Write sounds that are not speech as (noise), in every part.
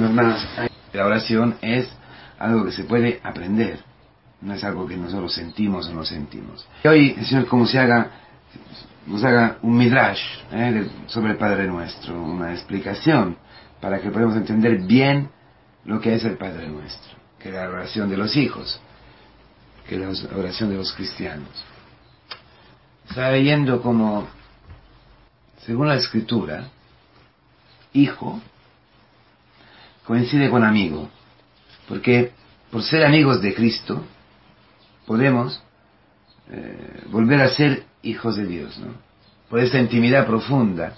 Hermanos, la oración es algo que se puede aprender, no es algo que nosotros sentimos o no sentimos. Y hoy el Señor como se haga, nos haga un midrash ¿eh? sobre el Padre Nuestro, una explicación para que podamos entender bien lo que es el Padre Nuestro, que es la oración de los hijos, que es la oración de los cristianos. Estaba leyendo como, según la escritura, hijo coincide con amigo, porque por ser amigos de Cristo podemos eh, volver a ser hijos de Dios, ¿no? Por esta intimidad profunda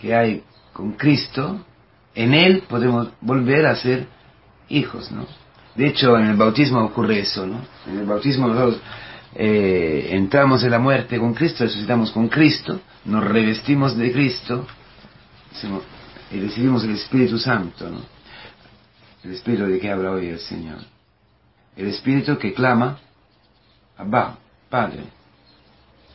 que hay con Cristo, en Él podemos volver a ser hijos, ¿no? De hecho, en el bautismo ocurre eso, ¿no? En el bautismo nosotros eh, entramos en la muerte con Cristo, resucitamos con Cristo, nos revestimos de Cristo, y recibimos el Espíritu Santo, ¿no? El Espíritu de que habla hoy el Señor. El Espíritu que clama, Abba, Padre,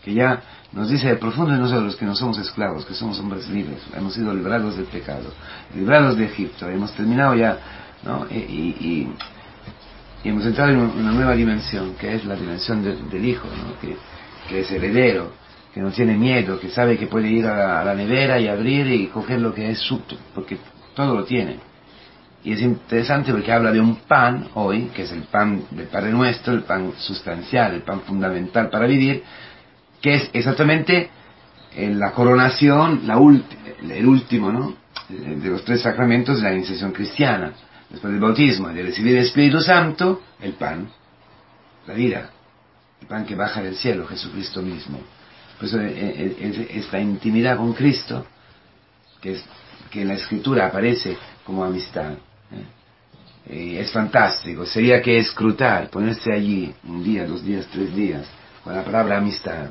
que ya nos dice de profundo de nosotros que no somos esclavos, que somos hombres libres, hemos sido librados del pecado, librados de Egipto, hemos terminado ya, ¿no? Y, hemos entrado en una nueva dimensión, que es la dimensión del Hijo, ¿no? que es heredero, que no tiene miedo, que sabe que puede ir a la, nevera y abrir y coger lo que es su, porque todo lo tiene. Y es interesante porque habla de un pan hoy, que es el pan del Padre Nuestro, el pan sustancial, el pan fundamental para vivir, que es exactamente eh, la coronación, la el último, ¿no? De los tres sacramentos de la iniciación cristiana. Después del bautismo, de recibir el Espíritu Santo, el pan, la vida, el pan que baja del cielo, Jesucristo mismo. Pues esta intimidad con Cristo, que, es, que en la escritura aparece como amistad, ¿eh? es fantástico. Sería que escrutar, ponerse allí un día, dos días, tres días, con la palabra amistad,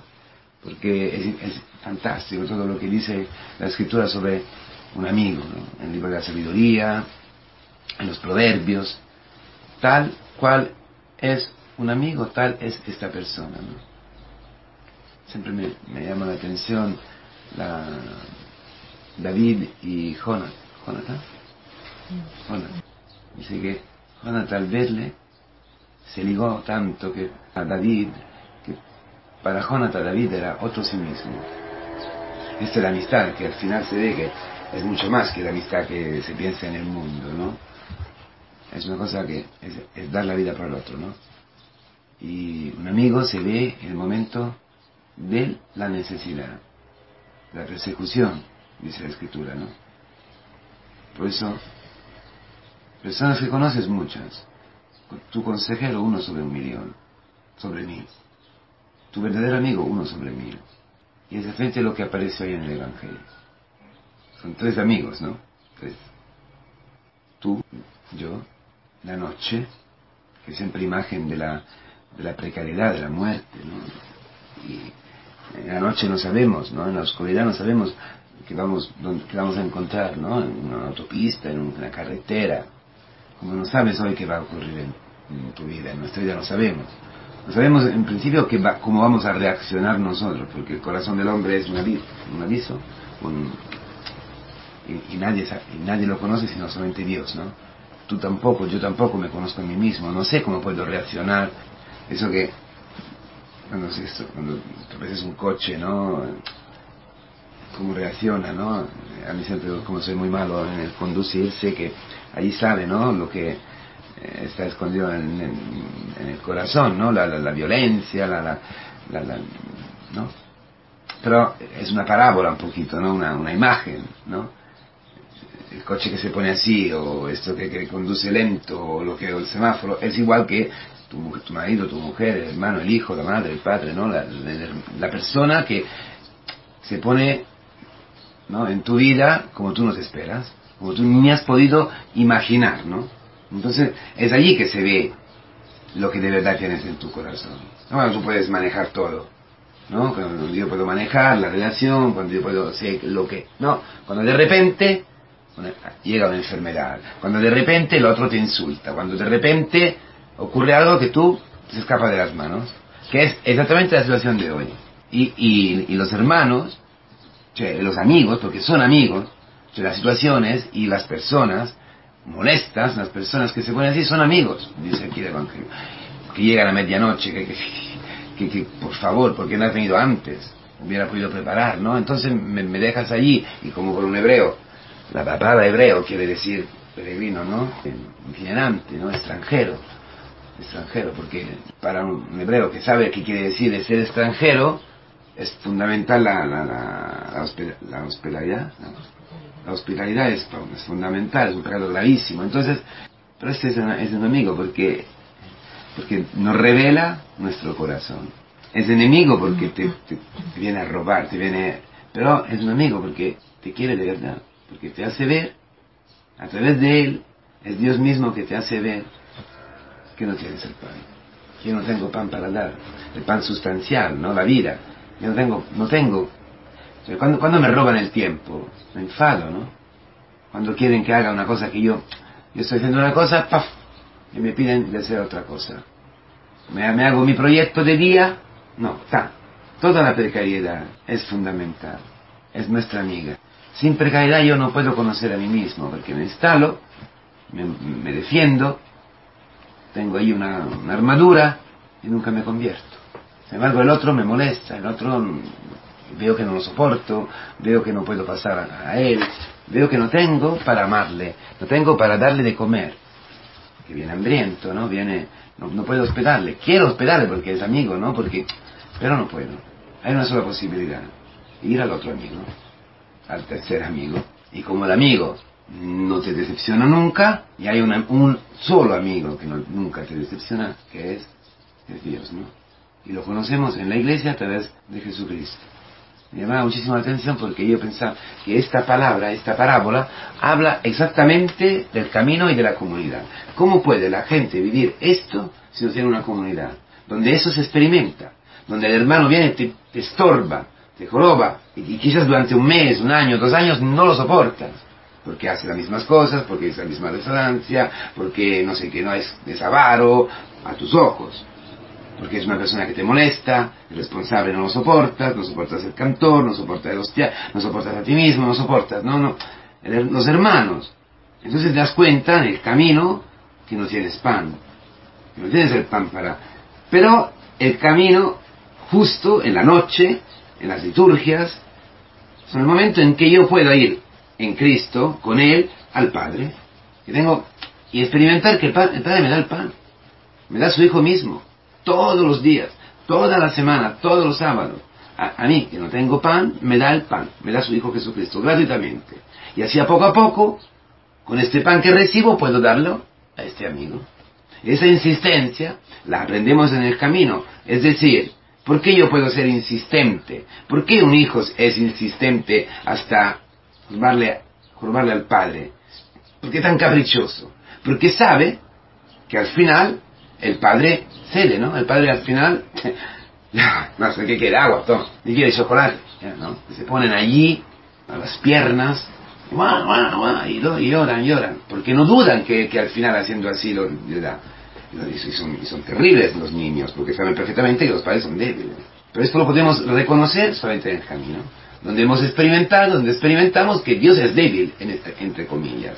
porque es, fantástico todo lo que dice la escritura sobre un amigo, en el libro de la sabiduría, en los proverbios, tal cual es un amigo, tal es esta persona. Siempre me, llama la atención la David y Jonathan. ¿Jonathan? Jonathan. Dice que Jonathan al verle se ligó tanto que a David, que para Jonathan David era otro sí mismo. Esta es la amistad, que al final se ve que es mucho más que la amistad que se piensa en el mundo, ¿no? Es una cosa que es, es dar la vida para el otro, ¿no? Y un amigo se ve en el momento de la necesidad, la persecución, dice la escritura, ¿no? Por eso, personas que conoces muchas, tu consejero uno sobre un millón, sobre mí, tu verdadero amigo uno sobre mil. Y es frente lo que aparece hoy en el Evangelio. Son tres amigos, ¿no? Tres. Tú, yo, la noche, que es siempre imagen de la, de la precariedad, de la muerte, ¿no? En la noche no sabemos, ¿no? En la oscuridad no sabemos qué vamos, dónde, vamos a encontrar, ¿no? En una autopista, en una carretera. Como no sabes hoy qué va a ocurrir en, tu vida, en nuestra vida no sabemos. No sabemos en principio que cómo vamos a reaccionar nosotros, porque el corazón del hombre es un aviso, un aviso y, nadie, y nadie lo conoce sino solamente Dios, ¿no? Tú tampoco, yo tampoco me conozco a mí mismo, no sé cómo puedo reaccionar. Eso que cuando, esto, cuando ves un coche, ¿no? Cómo reacciona, ¿no? A mí siempre, como soy muy malo en el conducir, sé que ahí sabe, ¿no? Lo que eh, está escondido en, el corazón, ¿no? La, la, violencia, la, la, la, ¿no? Pero es una parábola un poquito, ¿no? Una, una imagen, ¿no? El coche que se pone así, o esto que, que conduce lento, o lo que, el semáforo, es igual que tu, marido, tu mujer, el hermano, el hijo, la madre, el padre, ¿no? La, persona que se pone ¿no? en tu vida como tú nos esperas, como tú ni has podido imaginar, ¿no? Entonces es allí que se ve lo que de verdad tienes en tu corazón. Bueno, tú puedes manejar todo, ¿no? Cuando yo puedo manejar la relación, cuando yo puedo sé lo que... No, cuando de repente llega una enfermedad, cuando de repente el otro te insulta, cuando de repente ocurre algo que tú se escapa de las manos, que es exactamente la situación de hoy. Y, y, los hermanos, los amigos, porque son amigos, las situaciones y las personas molestas, las personas que se ponen así, son amigos, dice aquí el Evangelio. Que llegan a medianoche, que, que, por favor, porque no has venido antes? Hubiera podido preparar, ¿no? Entonces me, dejas allí, y como por un hebreo, la palabra hebreo quiere decir peregrino, ¿no? Itinerante, ¿no? Extranjero. Extranjero, porque para un hebreo que sabe qué quiere decir ser extranjero, es fundamental la, la, la, hospitalidad. La hospitalidad es, fundamental, es un pecado gravísimo. Entonces, pero este es, es enemigo porque, porque nos revela nuestro corazón. Es enemigo porque te, te, viene a robar, te viene... Pero es enemigo porque te quiere de verdad, porque te hace ver, a través de él, es Dios mismo que te hace ver que no tienes el pan. Que yo no tengo pan para dar, el pan sustancial, ¿no? La vida. Yo no tengo, no tengo cuando, cuando me roban el tiempo, me enfado, ¿no? Cuando quieren que haga una cosa que yo, yo estoy haciendo una cosa. Y me piden de hacer otra cosa. Me, me hago mi proyecto de día, no, está. Toda la precariedad es fundamental, es nuestra amiga. Sin precariedad yo no puedo conocer a mí mismo, porque me instalo, me, me defiendo, tengo ahí una, armadura y nunca me convierto. Sin embargo, el otro me molesta, el otro veo que no lo soporto, veo que no puedo pasar a, él, veo que no tengo para amarle, no tengo para darle de comer, que viene hambriento, ¿no? Viene, no, puedo hospedarle, quiero hospedarle porque es amigo, ¿no? Porque, pero no puedo. Hay una sola posibilidad, ir al otro amigo, al tercer amigo, y como el amigo no te decepciona nunca, y hay un solo amigo que nunca te decepciona, que es, es Dios, ¿no? Y lo conocemos en la iglesia a través de Jesucristo me llamaba muchísimo la atención porque yo pensaba que esta palabra, esta parábola, habla exactamente del camino y de la comunidad. ¿Cómo puede la gente vivir esto si no tiene una comunidad? Donde eso se experimenta, donde el hermano viene y te, estorba, te joroba, y, quizás durante un mes, un año, dos años no lo soportas, porque hace las mismas cosas, porque es la misma resonancia, porque no sé qué, no es, es avaro a tus ojos porque es una persona que te molesta, el responsable no lo soportas, no soportas el cantor, no soportas el hostia, no soportas a ti mismo, no soportas, no, no, los hermanos. Entonces te das cuenta en el camino que no tienes pan, que no tienes el pan para... Pero el camino justo en la noche, en las liturgias, son el momento en que yo puedo ir en Cristo, con Él, al Padre, que tengo, y experimentar que el Padre, me da el pan, me da su Hijo mismo todos los días, toda la semana, todos los sábados. A, mí, que no tengo pan, me da el pan, me da su Hijo Jesucristo, gratuitamente. Y así a poco a poco, con este pan que recibo, puedo darlo a este amigo. Esa insistencia la aprendemos en el camino. Es decir, ¿por qué yo puedo ser insistente? ¿Por qué un hijo es insistente hasta jurarle, jurarle al padre? ¿Por qué tan caprichoso? Porque sabe que al final el padre cede, ¿no? El padre al final, (laughs) no sé qué quiere, agua, toma, y quiere chocolate, ¿no? Se ponen allí, a las piernas, y, lloran, lloran, porque no dudan que, al final haciendo así lo, da. Y son, terribles los niños, porque saben perfectamente que los padres son débiles. Pero esto lo podemos reconocer solamente en el camino, donde hemos experimentado, donde experimentamos que Dios es débil, entre comillas,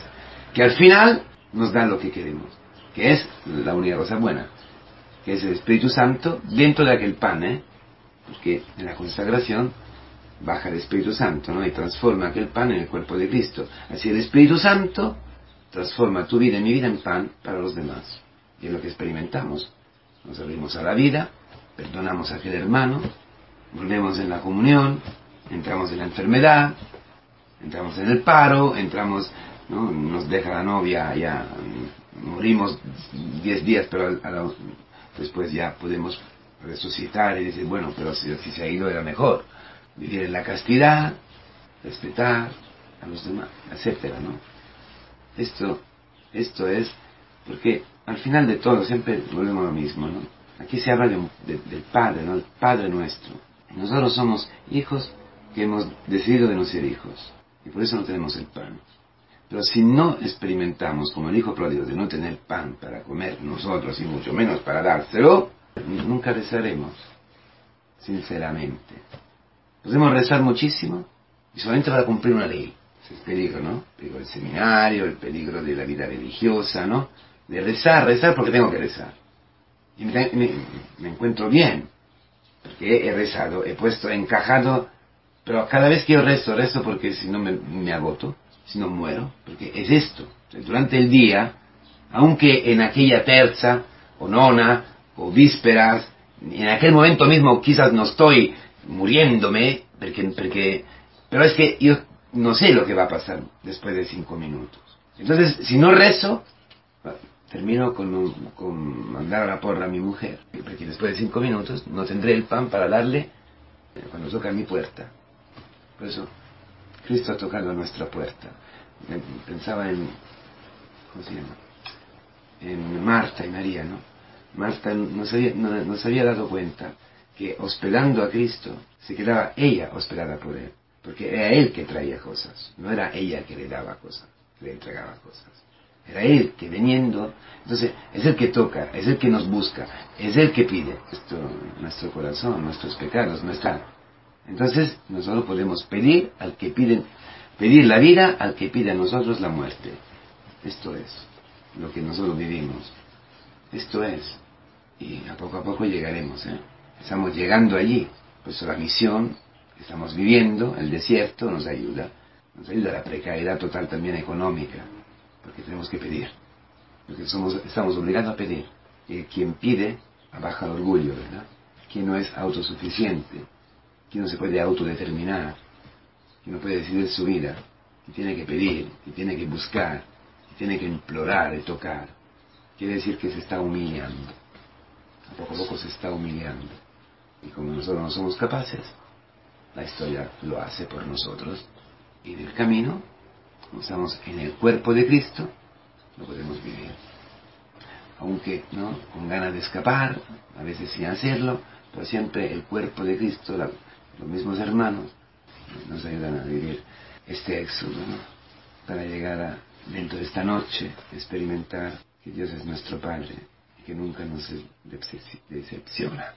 que al final nos da lo que queremos que es la única cosa buena, que es el Espíritu Santo dentro de aquel pan, ¿eh? porque en la consagración baja el Espíritu Santo ¿no? y transforma aquel pan en el cuerpo de Cristo. Así el Espíritu Santo transforma tu vida y mi vida en pan para los demás. Y es lo que experimentamos. Nos abrimos a la vida, perdonamos a aquel hermano, volvemos en la comunión, entramos en la enfermedad, entramos en el paro, entramos, ¿no? nos deja la novia ya morimos 10 días, pero después ya podemos resucitar y decir, bueno, pero si, se ha ido era mejor. Vivir en la castidad, respetar a los demás, etcétera, ¿no? Esto, esto es, porque al final de todo siempre volvemos a lo mismo, ¿no? Aquí se habla del Padre, ¿no? El Padre nuestro. Nosotros somos hijos que hemos decidido de no ser hijos. Y por eso no tenemos el pan. Pero si no experimentamos como el hijo pródigo de no tener pan para comer nosotros y mucho menos para dárselo, nunca rezaremos, sinceramente. Podemos rezar muchísimo y solamente para cumplir una ley. es peligro, ¿no? El peligro del seminario, el peligro de la vida religiosa, ¿no? De rezar, rezar porque tengo que rezar. Y me, me encuentro bien, porque he rezado, he puesto, he encajado, pero cada vez que yo rezo, rezo porque si no me, me agoto, si no muero, porque es esto. Durante el día, aunque en aquella terza, o nona, o vísperas, en aquel momento mismo quizás no estoy muriéndome, porque, porque, pero es que yo no sé lo que va a pasar después de cinco minutos. Entonces, si no rezo, termino con, con mandar a la porra a mi mujer, porque después de cinco minutos no tendré el pan para darle cuando toca mi puerta. Por eso, Cristo ha tocado nuestra puerta. Pensaba en, ¿cómo se llama? En Marta y María, ¿no? Marta no se no se había dado cuenta que hospedando a Cristo se quedaba ella hospedada por él, porque era él que traía cosas, no era ella que le daba cosas, le entregaba cosas. Era Él que veniendo, entonces es el que toca, es el que nos busca, es el que pide esto, nuestro corazón, nuestros pecados, nuestra... Entonces nosotros podemos pedir al que pide, pedir la vida al que pide a nosotros la muerte. Esto es lo que nosotros vivimos. Esto es. Y a poco a poco llegaremos. ¿eh? Estamos llegando allí. Pues la misión estamos viviendo, el desierto, nos ayuda. Nos ayuda la precariedad total también económica porque tenemos que pedir, porque somos, estamos obligados a pedir. Y quien pide, abaja el orgullo, ¿verdad? Quien no es autosuficiente, quien no se puede autodeterminar, quien no puede decidir su vida, y tiene que pedir, y tiene que buscar, y tiene que implorar y tocar, quiere decir que se está humillando. A poco a poco se está humillando. Y como nosotros no somos capaces, la historia lo hace por nosotros. Y del camino estamos en el cuerpo de Cristo, no podemos vivir. Aunque, ¿no? Con ganas de escapar, a veces sin hacerlo, pero siempre el cuerpo de Cristo, los mismos hermanos, nos ayudan a vivir este éxodo. Para llegar dentro de esta noche, experimentar que Dios es nuestro Padre y que nunca nos decepciona.